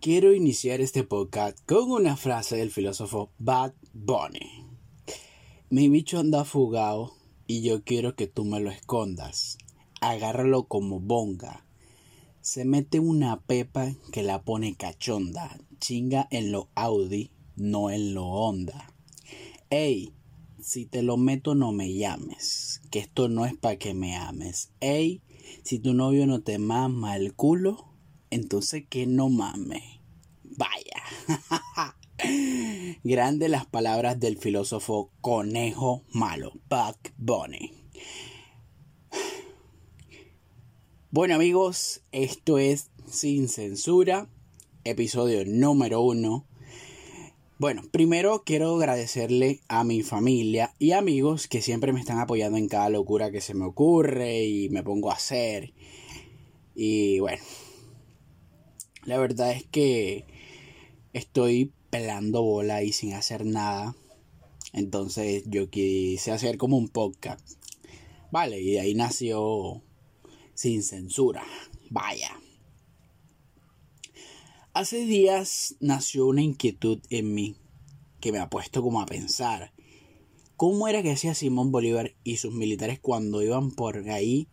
quiero iniciar este podcast con una frase del filósofo Bad Bunny. Mi bicho anda fugado y yo quiero que tú me lo escondas. Agárralo como bonga. Se mete una pepa que la pone cachonda. Chinga en lo Audi, no en lo Honda. Ey, si te lo meto no me llames, que esto no es para que me ames. Ey, si tu novio no te mama el culo, entonces que no mames. Vaya. Grande las palabras del filósofo Conejo Malo, Buck Bunny. Bueno amigos, esto es Sin Censura, episodio número uno. Bueno, primero quiero agradecerle a mi familia y amigos que siempre me están apoyando en cada locura que se me ocurre y me pongo a hacer. Y bueno, la verdad es que estoy pelando bola y sin hacer nada. Entonces yo quise hacer como un podcast. Vale, y de ahí nació sin censura. Vaya. Hace días nació una inquietud en mí que me ha puesto como a pensar. ¿Cómo era que hacía Simón Bolívar y sus militares cuando iban por ahí?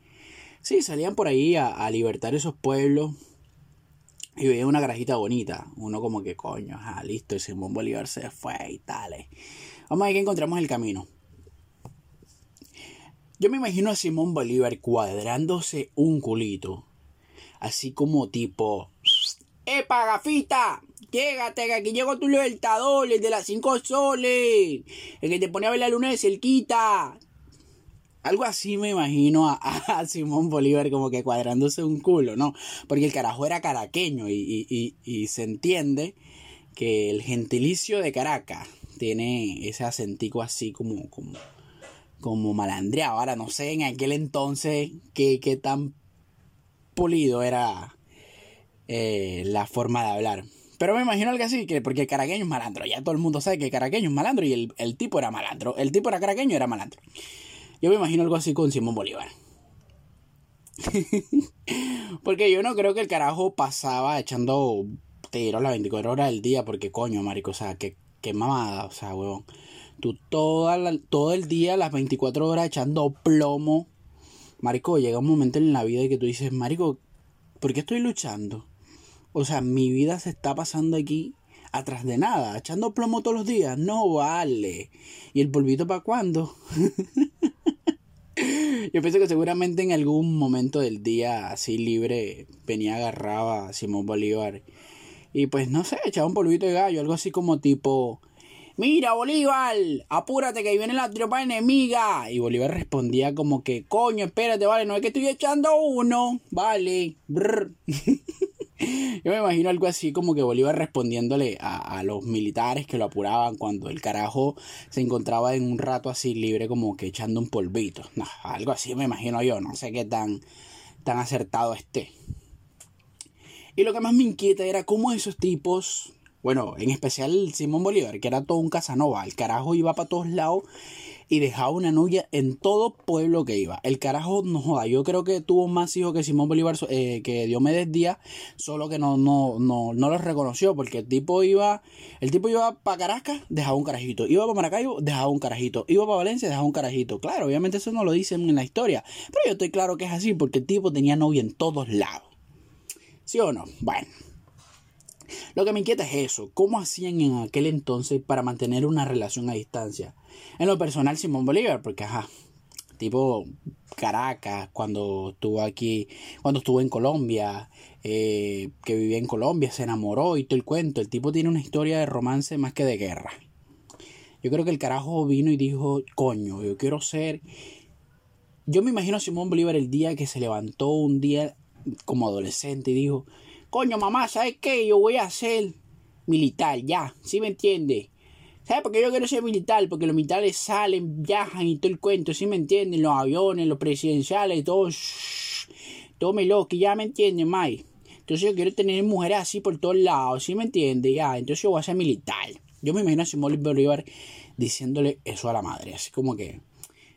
Sí, salían por ahí a, a libertar esos pueblos y veía una garajita bonita. Uno como que coño, ah, listo, y Simón Bolívar se fue y tal. Vamos a ver que encontramos el camino. Yo me imagino a Simón Bolívar cuadrándose un culito. Así como tipo. ¡Epa, gafita! Llégate, que aquí llegó tu libertador, el de las cinco soles. El que te pone a ver la luna de cerquita. Algo así me imagino a, Simón Bolívar como que cuadrándose un culo, ¿no? Porque el carajo era caraqueño y, se entiende que el gentilicio de Caracas tiene ese acentico así como, como, como malandreado. Ahora no sé en aquel entonces qué, tan pulido era eh, la forma de hablar. Pero me imagino algo así, que porque el caraqueño es malandro. Ya todo el mundo sabe que el caraqueño es malandro y el, el tipo era malandro. El tipo era caraqueño era malandro. Yo me imagino algo así con Simón Bolívar. porque yo no creo que el carajo pasaba echando tiros las 24 horas del día. Porque coño, marico, o sea, que, mamada, o sea, huevón. Tú toda todo el día, las 24 horas echando plomo. Marico, llega un momento en la vida que tú dices, Marico, ¿por qué estoy luchando? O sea, mi vida se está pasando aquí atrás de nada, echando plomo todos los días. No vale. ¿Y el polvito para cuándo? Yo pienso que seguramente en algún momento del día así libre venía agarraba a Simón Bolívar y pues no sé, echaba un polvito de gallo, algo así como tipo, mira Bolívar, apúrate que ahí viene la tropa enemiga. Y Bolívar respondía como que, coño, espérate, vale, no es que estoy echando uno, vale. Yo me imagino algo así como que Bolívar respondiéndole a, los militares que lo apuraban cuando el carajo se encontraba en un rato así libre como que echando un polvito. Algo así me imagino yo, no sé qué tan, tan acertado esté. Y lo que más me inquieta era cómo esos tipos, bueno, en especial Simón Bolívar, que era todo un Casanova, el carajo iba para todos lados y dejaba una novia en todo pueblo que iba. El carajo no joda, yo creo que tuvo más hijos que Simón Bolívar, eh, que Diomedes Díaz, solo que no, no, no, no los reconoció, porque el tipo iba, el tipo iba para Caracas, dejaba un carajito, iba para Maracaibo, dejaba un carajito, iba para Valencia, dejaba un carajito. Claro, obviamente eso no lo dicen en la historia, pero yo estoy claro que es así, porque el tipo tenía novia en todos lados. ¿Sí o no? Bueno. Lo que me inquieta es eso, ¿cómo hacían en aquel entonces para mantener una relación a distancia? En lo personal, Simón Bolívar, porque ajá, tipo Caracas, cuando estuvo aquí, cuando estuvo en Colombia, eh, que vivía en Colombia, se enamoró y todo el cuento. El tipo tiene una historia de romance más que de guerra. Yo creo que el carajo vino y dijo, coño, yo quiero ser... Yo me imagino a Simón Bolívar el día que se levantó un día como adolescente y dijo, coño mamá, ¿sabes qué? Yo voy a ser militar, ya, ¿sí me entiende? ¿Sabes por qué yo quiero ser militar? Porque los militares salen, viajan y todo el cuento, ¿sí me entienden? Los aviones, los presidenciales, todo, todo me que ya me entienden, May. Entonces yo quiero tener mujeres así por todos lados, ¿sí me entiende? Ya, entonces yo voy a ser militar. Yo me imagino a Simón Bolívar diciéndole eso a la madre, así como que,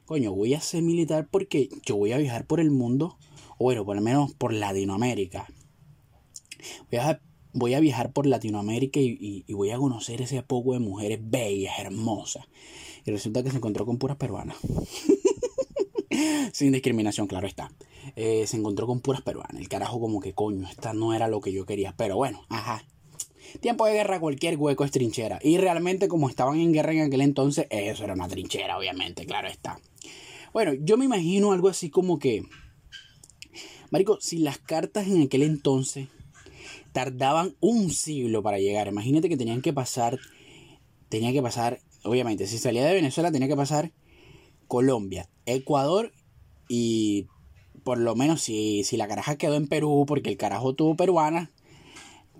coño, voy a ser militar porque yo voy a viajar por el mundo, o bueno, por lo menos por Latinoamérica. Voy a voy a viajar por Latinoamérica y, voy a conocer ese poco de mujeres bellas, hermosas. Y resulta que se encontró con puras peruanas. Sin discriminación, claro está. Eh, se encontró con puras peruanas. El carajo como que coño, esta no era lo que yo quería. Pero bueno, ajá. Tiempo de guerra, cualquier hueco es trinchera. Y realmente como estaban en guerra en aquel entonces, eso era una trinchera, obviamente, claro está. Bueno, yo me imagino algo así como que... Marico, si las cartas en aquel entonces tardaban un siglo para llegar. Imagínate que tenían que pasar, tenía que pasar, obviamente, si salía de Venezuela tenía que pasar Colombia, Ecuador y por lo menos si, si la caraja quedó en Perú porque el carajo tuvo peruana,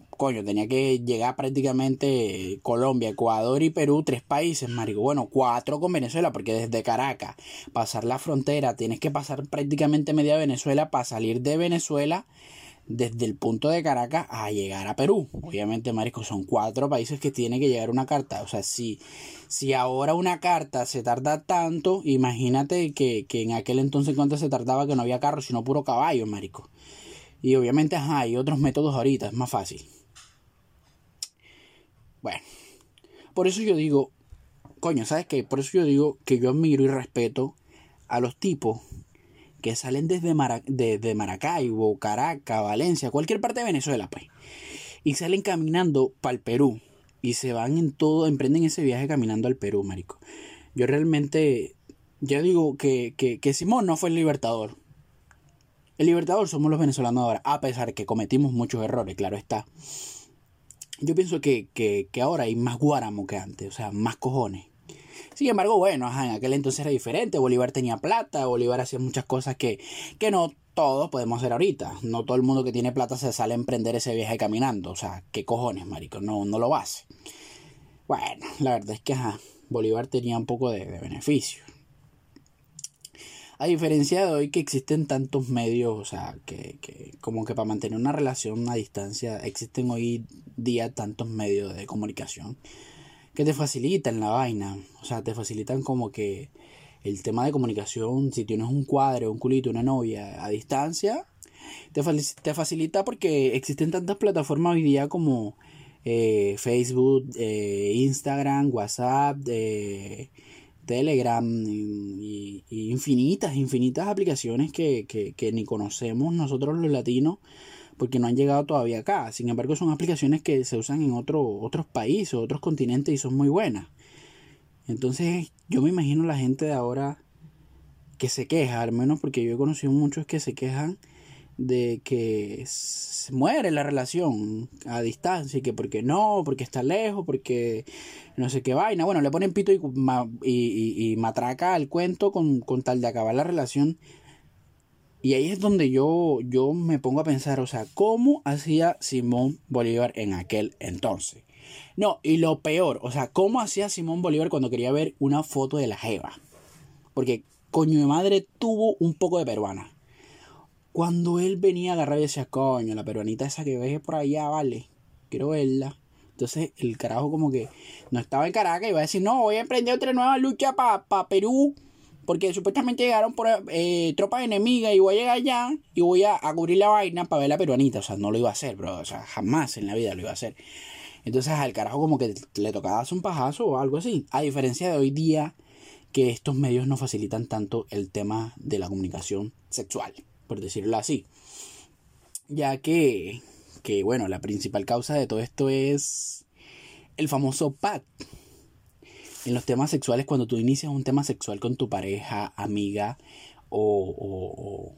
coño, tenía que llegar prácticamente Colombia, Ecuador y Perú, tres países, marico. Bueno, cuatro con Venezuela, porque desde Caracas, pasar la frontera, tienes que pasar prácticamente media Venezuela para salir de Venezuela desde el punto de Caracas a llegar a Perú. Obviamente, Marisco, son cuatro países que tiene que llegar una carta. O sea, si, si ahora una carta se tarda tanto, imagínate que, en aquel entonces cuánto se tardaba que no había carro, sino puro caballo, Marico. Y obviamente, hay otros métodos ahorita, es más fácil. Bueno, por eso yo digo, coño, ¿sabes qué? Por eso yo digo que yo admiro y respeto a los tipos que salen desde, Maracaibo, Caracas, Valencia, cualquier parte de Venezuela, pues. Y salen caminando para el Perú. Y se van en todo, emprenden ese viaje caminando al Perú, marico. Yo realmente, yo digo que, que, Simón no fue el libertador. El libertador somos los venezolanos ahora, a pesar que cometimos muchos errores, claro está. Yo pienso que, que, que ahora hay más guáramo que antes, o sea, más cojones. Sin embargo, bueno, en aquel entonces era diferente. Bolívar tenía plata, Bolívar hacía muchas cosas que, que no todos podemos hacer ahorita. No todo el mundo que tiene plata se sale a emprender ese viaje caminando. O sea, ¿qué cojones, marico? No, no lo hace. Bueno, la verdad es que Bolívar tenía un poco de, beneficio. A diferencia de hoy que existen tantos medios, o sea, que, que, como que para mantener una relación a distancia, existen hoy día tantos medios de comunicación que te facilitan la vaina. O sea, te facilitan como que el tema de comunicación, si tienes un cuadro, un culito, una novia a distancia, te, te facilita porque existen tantas plataformas hoy día como eh, Facebook, eh, Instagram, WhatsApp, eh, Telegram y, infinitas, infinitas aplicaciones que, que, que ni conocemos nosotros los latinos porque no han llegado todavía acá. Sin embargo, son aplicaciones que se usan en otro, otros países, otros continentes y son muy buenas. Entonces, yo me imagino la gente de ahora que se queja, al menos porque yo he conocido muchos que se quejan de que se muere la relación a distancia y que porque no, porque está lejos, porque no sé qué vaina. Bueno, le ponen pito y, y, matraca al cuento con, con tal de acabar la relación y ahí es donde yo, yo me pongo a pensar, o sea, ¿cómo hacía Simón Bolívar en aquel entonces? No, y lo peor, o sea, ¿cómo hacía Simón Bolívar cuando quería ver una foto de la Jeva? Porque coño de madre tuvo un poco de peruana. Cuando él venía a agarrar y decía, coño, la peruanita esa que ves por allá, vale, quiero verla. Entonces el carajo como que no estaba en Caracas y iba a decir, no, voy a emprender otra nueva lucha para pa Perú porque supuestamente llegaron por eh, tropas enemigas y voy a llegar allá y voy a, cubrir la vaina para ver la peruanita. O sea, no lo iba a hacer, bro. O sea, jamás en la vida lo iba a hacer. Entonces al carajo como que le tocaba hacer un pajazo o algo así. A diferencia de hoy día que estos medios no facilitan tanto el tema de la comunicación sexual, por decirlo así. Ya que, que bueno, la principal causa de todo esto es el famoso PAD en los temas sexuales, cuando tú inicias un tema sexual con tu pareja, amiga o, o,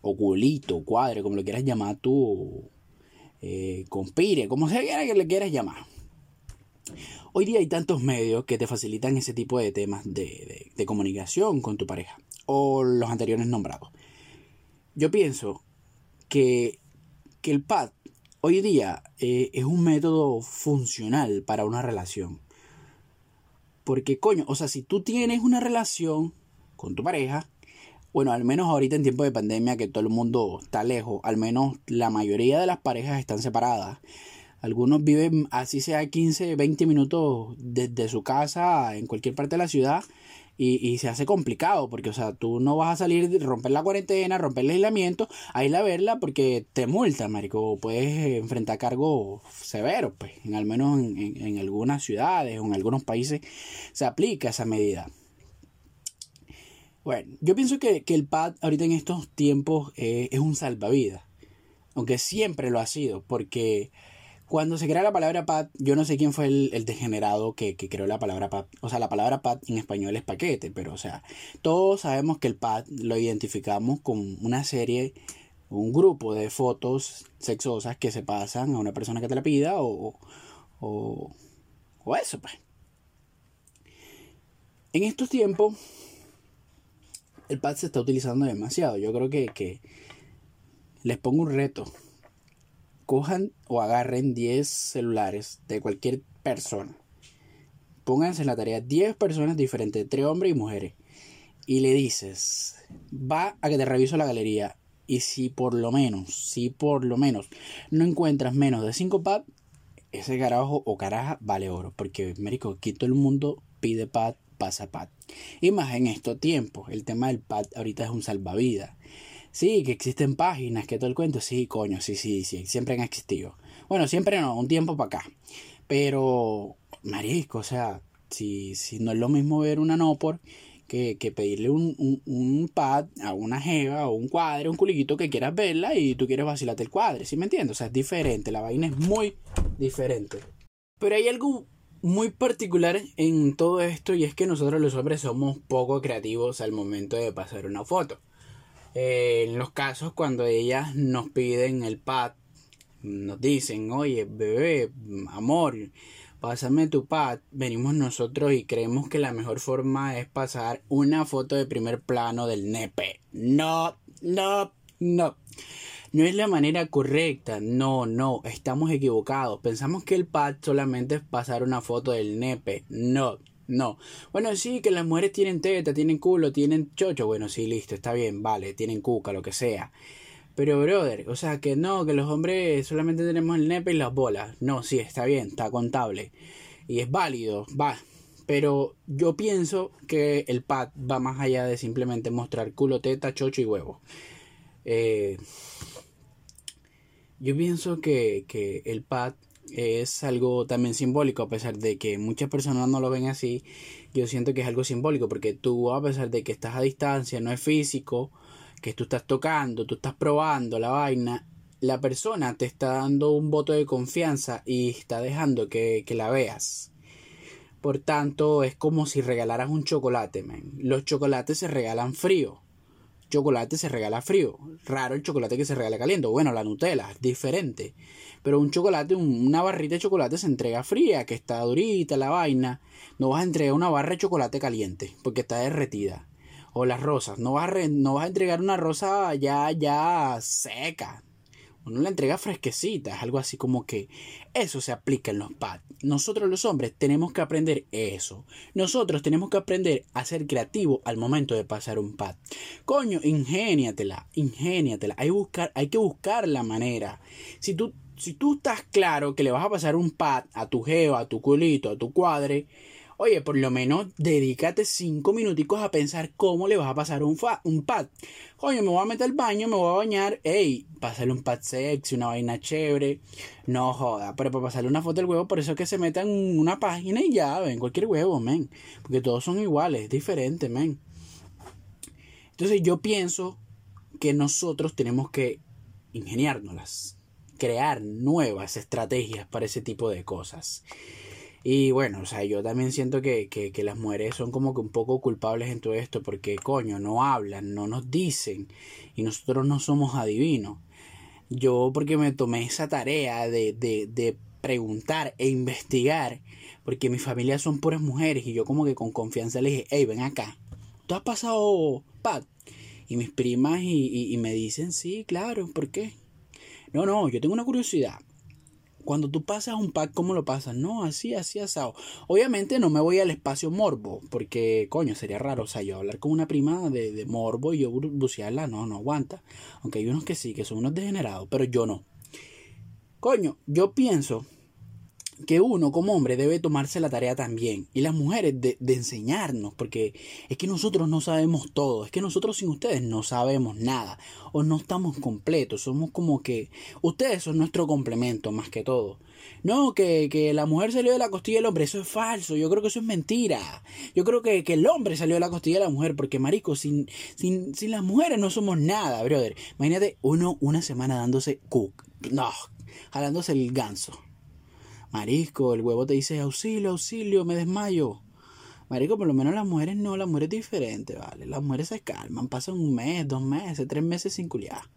o culito, cuadre, como lo quieras llamar tú, eh, compire, como sea que le quieras llamar. Hoy día hay tantos medios que te facilitan ese tipo de temas de, comunicación con tu pareja o los anteriores nombrados. Yo pienso que, el pad hoy día eh, es un método funcional para una relación. Porque, coño, o sea, si tú tienes una relación con tu pareja, bueno, al menos ahorita en tiempo de pandemia que todo el mundo está lejos, al menos la mayoría de las parejas están separadas. Algunos viven así sea 15, 20 minutos desde su casa en cualquier parte de la ciudad y, se hace complicado porque, o sea, tú no vas a salir, romper la cuarentena, romper el aislamiento, a ir a verla porque te multa, marico, puedes enfrentar cargos severos, pues, al menos en, algunas ciudades o en algunos países se aplica esa medida. Bueno, yo pienso que, el pad ahorita en estos tiempos eh, es un salvavidas, aunque siempre lo ha sido, porque cuando se crea la palabra pad, yo no sé quién fue el, degenerado que, creó la palabra pad. O sea, la palabra pad en español es paquete, pero o sea, todos sabemos que el pad lo identificamos con una serie, un grupo de fotos sexosas que se pasan a una persona que te la pida o, o, o eso, pues. En estos tiempos, el pad se está utilizando demasiado. Yo creo que, que les pongo un reto cojan o agarren 10 celulares de cualquier persona. Pónganse en la tarea 10 personas diferentes, entre hombres y mujeres. Y le dices, va a que te reviso la galería. Y si por lo menos, si por lo menos no encuentras menos de 5 pad, ese carajo o caraja vale oro. Porque, médico, aquí todo el mundo pide pad, pasa pad. Y más en estos tiempos, el tema del pad ahorita es un salvavidas. Sí, que existen páginas, que todo el cuento. Sí, coño, sí, sí, sí, siempre han existido. Bueno, siempre no, un tiempo para acá. Pero, marisco, o sea, si, si no es lo mismo ver una no por que, que pedirle un, un, un, pad a una jeva o un cuadre, un culito que quieras verla y tú quieres vacilarte el cuadre, ¿sí me entiendes? O sea, es diferente, la vaina es muy diferente. Pero hay algo muy particular en todo esto y es que nosotros los hombres somos poco creativos al momento de pasar una foto. Eh, en los casos cuando ellas nos piden el pad, nos dicen, oye, bebé, amor, pásame tu pad, venimos nosotros y creemos que la mejor forma es pasar una foto de primer plano del nepe. No, no, no. No es la manera correcta, no, no, estamos equivocados. Pensamos que el pad solamente es pasar una foto del nepe. No, no. Bueno, sí, que las mujeres tienen teta, tienen culo, tienen chocho. Bueno, sí, listo, está bien, vale, tienen cuca, lo que sea. Pero, brother, o sea, que no, que los hombres solamente tenemos el nepe y las bolas. No, sí, está bien, está contable. Y es válido, va. Pero yo pienso que el pad va más allá de simplemente mostrar culo, teta, chocho y huevo. Eh, yo pienso que, que el pad es algo también simbólico, a pesar de que muchas personas no lo ven así, yo siento que es algo simbólico, porque tú, a pesar de que estás a distancia, no es físico, que tú estás tocando, tú estás probando la vaina, la persona te está dando un voto de confianza y está dejando que, que la veas. Por tanto, es como si regalaras un chocolate. Los chocolates se regalan frío chocolate se regala frío. Raro el chocolate que se regala caliente. Bueno, la Nutella diferente. Pero un chocolate, una barrita de chocolate se entrega fría, que está durita la vaina. No vas a entregar una barra de chocolate caliente, porque está derretida. O las rosas. No vas a, no vas a entregar una rosa ya, ya seca uno la entrega fresquecita, es algo así como que eso se aplica en los pads. Nosotros los hombres tenemos que aprender eso. Nosotros tenemos que aprender a ser creativos al momento de pasar un pad. Coño, ingéniatela, ingéniatela. Hay, buscar, hay que buscar la manera. Si tú, si tú estás claro que le vas a pasar un pad a tu geo, a tu culito, a tu cuadre, Oye, por lo menos dedícate cinco minuticos a pensar cómo le vas a pasar un, un pad. Oye, me voy a meter al baño, me voy a bañar. Ey, pásale un pad sexy, una vaina chévere. No joda, pero para pasarle una foto del huevo, por eso es que se meta en una página y ya, ven, cualquier huevo, men. Porque todos son iguales, es diferente, men. Entonces yo pienso que nosotros tenemos que ingeniárnoslas, crear nuevas estrategias para ese tipo de cosas. Y bueno, o sea, yo también siento que, que, las mujeres son como que un poco culpables en todo esto porque, coño, no hablan, no nos dicen y nosotros no somos adivinos. Yo porque me tomé esa tarea de, de, de preguntar e investigar, porque mi familia son puras mujeres y yo como que con confianza le dije, hey, ven acá, ¿tú has pasado Pat? Y mis primas y me dicen, sí, claro, ¿por qué? No, no, yo tengo una curiosidad cuando tú pasas un pack, ¿cómo lo pasas? No, así, así, asado. Obviamente no me voy al espacio morbo, porque, coño, sería raro. O sea, yo hablar con una prima de, de morbo y yo bucearla, no, no aguanta. Aunque hay unos que sí, que son unos degenerados, pero yo no. Coño, yo pienso que uno como hombre debe tomarse la tarea también y las mujeres de, enseñarnos porque es que nosotros no sabemos todo es que nosotros sin ustedes no sabemos nada o no estamos completos somos como que ustedes son nuestro complemento más que todo. No que, que la mujer salió de la costilla del hombre eso es falso yo creo que eso es mentira. Yo creo que, que el hombre salió de la costilla de la mujer porque marico sin, sin, sin las mujeres no somos nada brother. Imagínate uno una semana dándose cook no jalándose el ganso Marisco, el huevo te dice auxilio, auxilio, me desmayo. Marico, por lo menos las mujeres no, las mujeres diferentes, ¿vale? Las mujeres se calman, pasan un mes, dos meses, tres meses sin culiar.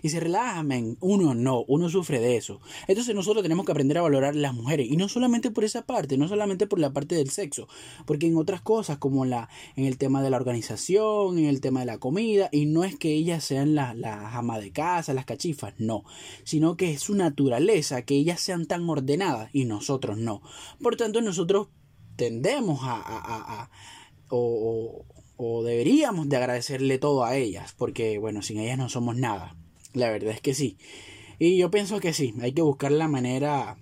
Y se relajan, uno no, uno sufre de eso. Entonces nosotros tenemos que aprender a valorar las mujeres. Y no solamente por esa parte, no solamente por la parte del sexo, porque en otras cosas, como la, en el tema de la organización, en el tema de la comida, y no es que ellas sean las la ama de casa, las cachifas, no, sino que es su naturaleza que ellas sean tan ordenadas y nosotros no. Por tanto, nosotros tendemos a, o, o, deberíamos de agradecerle todo a ellas, porque bueno, sin ellas no somos nada. La verdad es que sí. Y yo pienso que sí, hay que buscar la manera...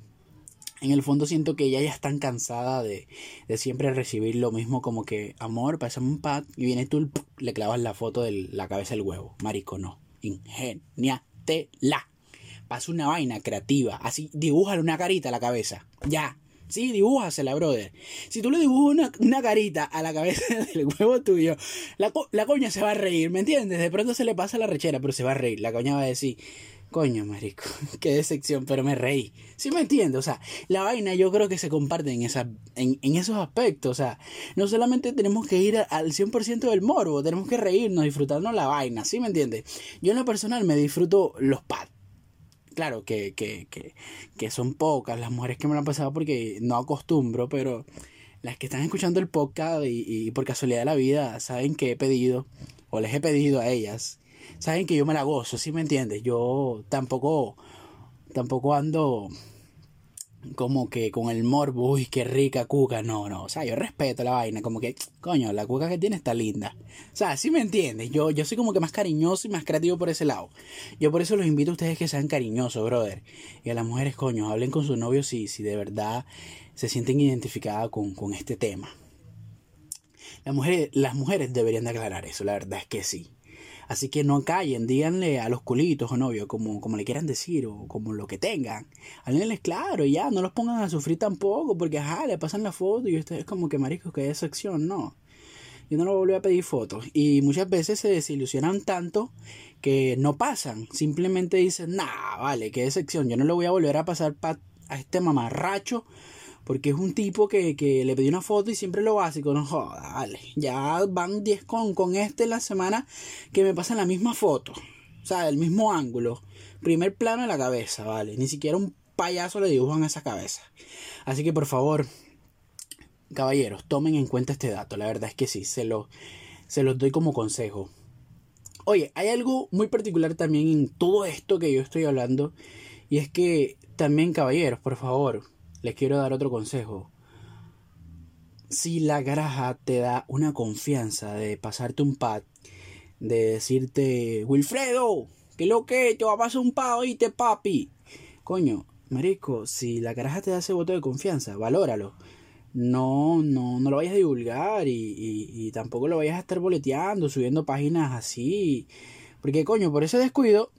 En el fondo siento que ellas ya están cansadas de, de siempre recibir lo mismo como que, amor, pásame un pad y viene tú, le clavas la foto de la cabeza del huevo. Marico, no. Ingeniatela. Pasa una vaina creativa. Así, dibújale una carita a la cabeza. Ya. Sí, dibújasela, brother. Si tú le dibujas una, carita a la cabeza del huevo tuyo, la, la coña se va a reír, ¿me entiendes? De pronto se le pasa la rechera, pero se va a reír. La coña va a decir, coño, marico, qué decepción, pero me reí. ¿Sí me entiendes? O sea, la vaina yo creo que se comparte en, esa, en, en esos aspectos. O sea, no solamente tenemos que ir al 100% del morbo, tenemos que reírnos, disfrutarnos la vaina, ¿sí me entiendes? Yo en lo personal me disfruto los pads claro, que, que, que, que son pocas las mujeres que me lo han pasado porque no acostumbro, pero las que están escuchando el podcast y, y, por casualidad de la vida saben que he pedido, o les he pedido a ellas, saben que yo me la gozo, ¿sí me entiendes? Yo tampoco, tampoco ando como que con el morbo, uy, qué rica cuca. No, no, o sea, yo respeto la vaina, como que, coño, la cuca que tiene está linda. O sea, sí me entiendes, yo, yo soy como que más cariñoso y más creativo por ese lado. Yo por eso los invito a ustedes que sean cariñosos, brother. Y a las mujeres, coño, hablen con su novio si, si de verdad se sienten identificadas con, con este tema. Las mujeres, las mujeres deberían de aclarar eso, la verdad es que sí. Así que no callen, díganle a los culitos o novios, como, como le quieran decir, o como lo que tengan. Háblenles claro, ya, no los pongan a sufrir tampoco, porque ajá, le pasan la foto y ustedes como que mariscos que hay sección, no. Yo no lo volví a pedir fotos. Y muchas veces se desilusionan tanto que no pasan. Simplemente dicen, nah, vale, qué decepción. Yo no lo voy a volver a pasar a este mamarracho porque es un tipo que, que le pedí una foto y siempre lo básico, no joda, vale. Ya van 10 con, con este la semana que me pasan la misma foto. O sea, el mismo ángulo. Primer plano de la cabeza, vale. Ni siquiera un payaso le dibujan esa cabeza. Así que por favor, caballeros, tomen en cuenta este dato. La verdad es que sí, se, lo, se los doy como consejo. Oye, hay algo muy particular también en todo esto que yo estoy hablando. Y es que también, caballeros, por favor, les quiero dar otro consejo. Si la graja te da una confianza de pasarte un pad, de decirte, Wilfredo, que lo que te va a pasar un pad, oíste, papi. Coño, marico, si la graja te da ese voto de confianza, valóralo. No, no, no lo vayas a divulgar y, y, y tampoco lo vayas a estar boleteando, subiendo páginas así. Porque, coño, por ese descuido,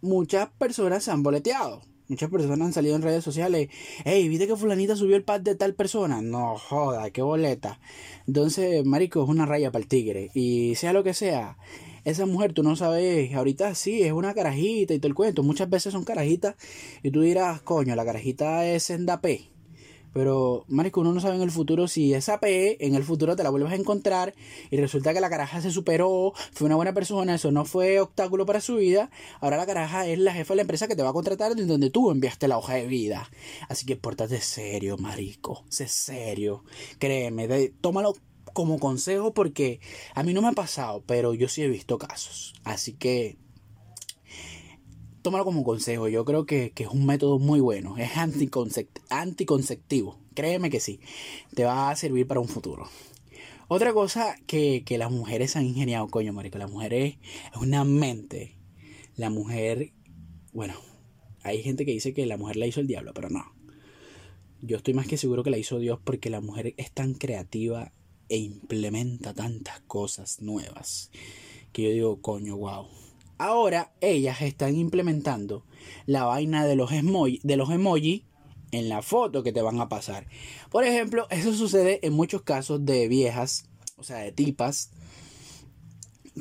muchas personas se han boleteado. Muchas personas han salido en redes sociales. Hey, ¿viste que fulanita subió el pad de tal persona? No joda, qué boleta. Entonces, marico, es una raya para el tigre. Y sea lo que sea, esa mujer, tú no sabes, ahorita sí, es una carajita y todo el cuento. Muchas veces son carajitas. Y tú dirás, coño, la carajita es Endapé. Pero, marico, uno no sabe en el futuro si esa P en el futuro te la vuelves a encontrar y resulta que la caraja se superó, fue una buena persona, eso no fue obstáculo para su vida. Ahora la caraja es la jefa de la empresa que te va a contratar de donde tú enviaste la hoja de vida. Así que pórtate serio, marico. Sé serio. Créeme, tómalo como consejo porque a mí no me ha pasado, pero yo sí he visto casos. Así que tómalo como consejo. Yo creo que, es un método muy bueno. Es anticonceptivo. Créeme que sí. Te va a servir para un futuro. Otra cosa que, las mujeres han ingeniado, coño, marico. Las mujeres es una mente. La mujer, bueno, hay gente que dice que la mujer la hizo el diablo, pero no. yo estoy más que seguro que la hizo Dios porque la mujer es tan creativa e implementa tantas cosas nuevas que yo digo, coño, wow. Ahora ellas están implementando la vaina de los, emoji, de los emoji en la foto que te van a pasar. Por ejemplo, eso sucede en muchos casos de viejas, o sea, de tipas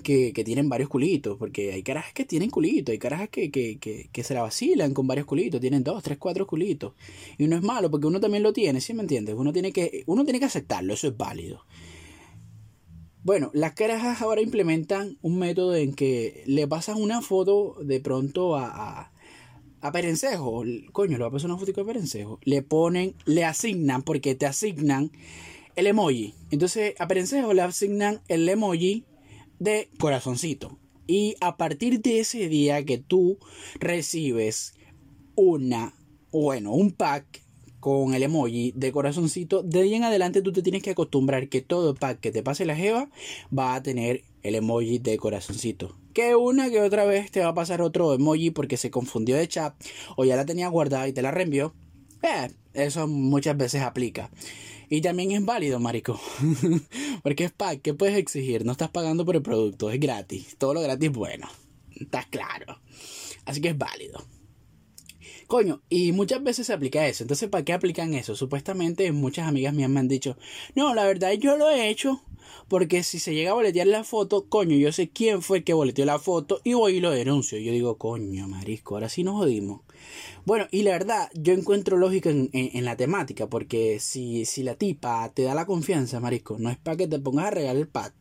que, tienen varios culitos, porque hay carajas que tienen culitos, hay carajas que, que, se la vacilan con varios culitos, tienen dos, tres, cuatro culitos. Y no es malo, porque uno también lo tiene, ¿sí me entiendes? Uno tiene que, uno tiene que aceptarlo, eso es válido. Bueno, las carajas ahora implementan un método en que le pasan una foto de pronto a, a, Perencejo. Coño, le va a pasar una foto a Perencejo. Le ponen, le asignan, porque te asignan el emoji. Entonces a Perencejo le asignan el emoji de corazoncito. Y a partir de ese día que tú recibes una, bueno, un pack con el emoji de corazoncito, de ahí en adelante tú te tienes que acostumbrar que todo pack que te pase la jeva va a tener el emoji de corazoncito. Que una que otra vez te va a pasar otro emoji porque se confundió de chat o ya la tenía guardada y te la reenvió. Eh, eso muchas veces aplica. Y también es válido, marico. Porque es pack, ¿qué puedes exigir? No estás pagando por el producto, es gratis. Todo lo gratis, bueno. Estás claro. Así que es válido. Coño, y muchas veces se aplica eso. Entonces, ¿para qué aplican eso? Supuestamente muchas amigas mías me han dicho, no, la verdad yo lo he hecho porque si se llega a boletear la foto, coño, yo sé quién fue el que boleteó la foto y voy y lo denuncio. Yo digo, coño, marisco, ahora sí nos jodimos. Bueno, y la verdad, yo encuentro lógica en, la temática, porque si, si la tipa te da la confianza, marisco, no es para que te pongas a regalar el pad.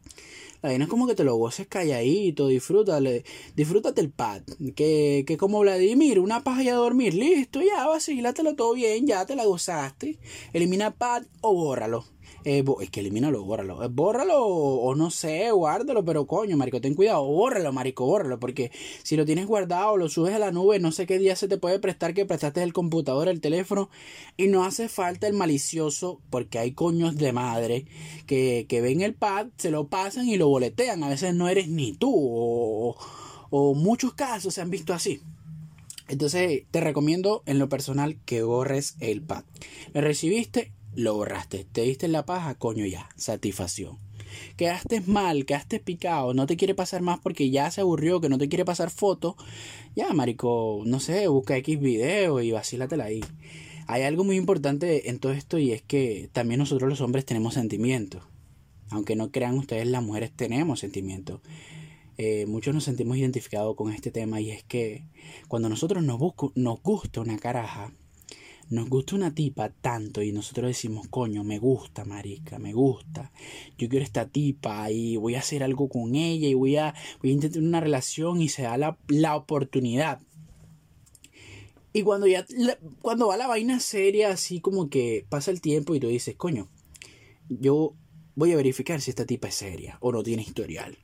La vaina es como que te lo goces calladito, disfrútale, disfrútate el pad. Que, que como Vladimir, una paja y a dormir, listo, ya vacílatelo todo bien, ya te la gozaste. Elimina pad o bórralo. Eh, es que elimínalo, bórralo. Eh, bórralo o, no sé, guárdalo, pero coño, marico, ten cuidado. Bórralo, marico, bórralo, porque si lo tienes guardado, lo subes a la nube, no sé qué día se te puede prestar que prestaste el computador, el teléfono, y no hace falta el malicioso, porque hay coños de madre que, que ven el pad, se lo pasan y lo boletean. A veces no eres ni tú, o, o muchos casos se han visto así. Entonces te recomiendo en lo personal que borres el pad. ¿Le recibiste? Lo borraste, te diste la paja, coño ya, satisfacción. Quedaste mal, quedaste picado, no te quiere pasar más porque ya se aburrió, que no te quiere pasar foto, ya, marico, no sé, busca X video y vacílatela ahí. Hay algo muy importante en todo esto y es que también nosotros los hombres tenemos sentimientos. Aunque no crean ustedes, las mujeres tenemos sentimientos. Eh, muchos nos sentimos identificados con este tema y es que cuando nosotros nos, nos gusta una caraja, nos gusta una tipa tanto y nosotros decimos, coño, me gusta, marica, me gusta. Yo quiero esta tipa y voy a hacer algo con ella y voy a, voy a intentar una relación y se da la, la oportunidad. Y cuando ya, cuando va la vaina seria, así como que pasa el tiempo y tú dices, coño, yo voy a verificar si esta tipa es seria o no tiene historial.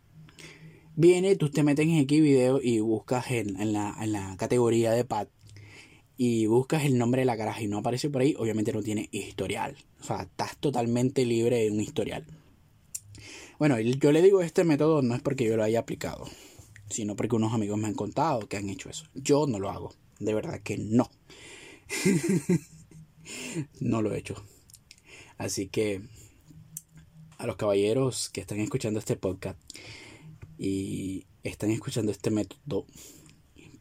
Viene, tú te metes en X video y buscas en, en, la, en la categoría de Pat y buscas el nombre de la caraja y no aparece por ahí, obviamente no tiene historial. O sea, estás totalmente libre de un historial. Bueno, yo le digo este método no es porque yo lo haya aplicado, sino porque unos amigos me han contado que han hecho eso. Yo no lo hago, de verdad que no. no lo he hecho. Así que a los caballeros que están escuchando este podcast y están escuchando este método,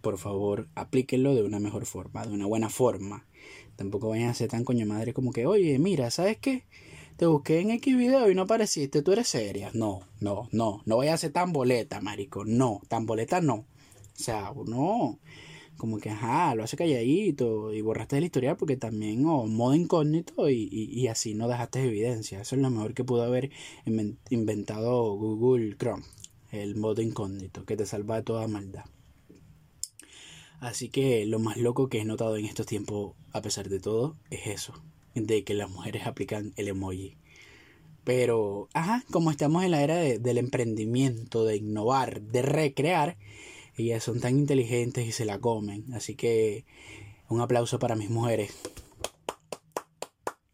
por favor, aplíquenlo de una mejor forma, de una buena forma. Tampoco vayan a ser tan coño madre como que, oye, mira, ¿sabes qué? Te busqué en X video y no apareciste, tú eres seria. No, no, no, no vaya a ser tan boleta, marico. No, tan boleta no. O sea, uno como que, ajá, lo hace calladito y borraste el historial porque también, o modo incógnito y, y, así no dejaste evidencia. Eso es lo mejor que pudo haber inventado Google Chrome, el modo incógnito, que te salva de toda maldad. Así que lo más loco que he notado en estos tiempos, a pesar de todo, es eso, de que las mujeres aplican el emoji. Pero, ajá, como estamos en la era del emprendimiento, de innovar, de recrear, ellas son tan inteligentes y se la comen. Así que un aplauso para mis mujeres.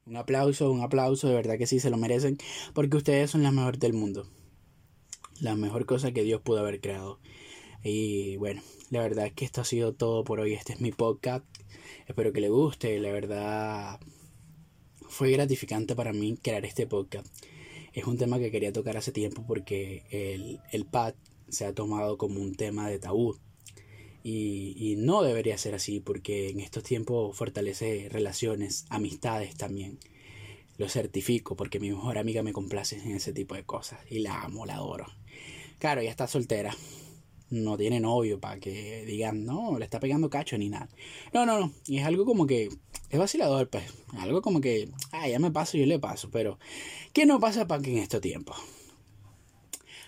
Un aplauso, un aplauso, de verdad que sí se lo merecen, porque ustedes son las mejores del mundo. La mejor cosa que Dios pudo haber creado. Y bueno, la verdad que esto ha sido todo por hoy. Este es mi podcast. Espero que le guste. La verdad, fue gratificante para mí crear este podcast. Es un tema que quería tocar hace tiempo porque el, el PAD se ha tomado como un tema de tabú. Y, y, no debería ser así porque en estos tiempos fortalece relaciones, amistades también. Lo certifico porque mi mejor amiga me complace en ese tipo de cosas y la amo, la adoro. Claro, ella está soltera, no tiene novio para que digan, no, le está pegando cacho ni nada. No, no, no. Y es algo como que es vacilador, pues. Algo como que, ah, ya me paso, yo le paso. Pero, ¿qué no pasa para que en estos tiempos?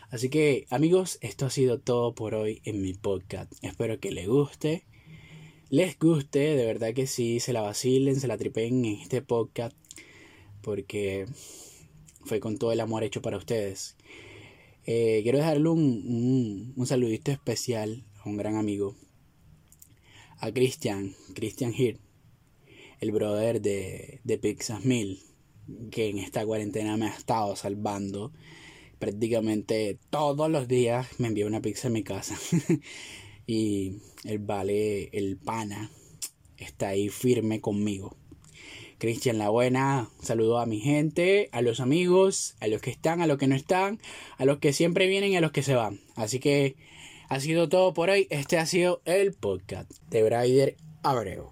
Así que, amigos, esto ha sido todo por hoy en mi podcast. Espero que les guste. Les guste, de verdad que sí, se la vacilen, se la tripen en este podcast. Porque fue con todo el amor hecho para ustedes. Eh, quiero dejarle un, un, saludito especial a un gran amigo, a Christian, Christian Hirt, el brother de, de Pixas Mill, que en esta cuarentena me ha estado salvando. Prácticamente todos los días me envía una pizza a mi casa. y el vale, el pana, está ahí firme conmigo. Cristian La Buena, saludo a mi gente, a los amigos, a los que están, a los que no están, a los que siempre vienen y a los que se van. Así que ha sido todo por hoy. Este ha sido el podcast de Brider Abreu.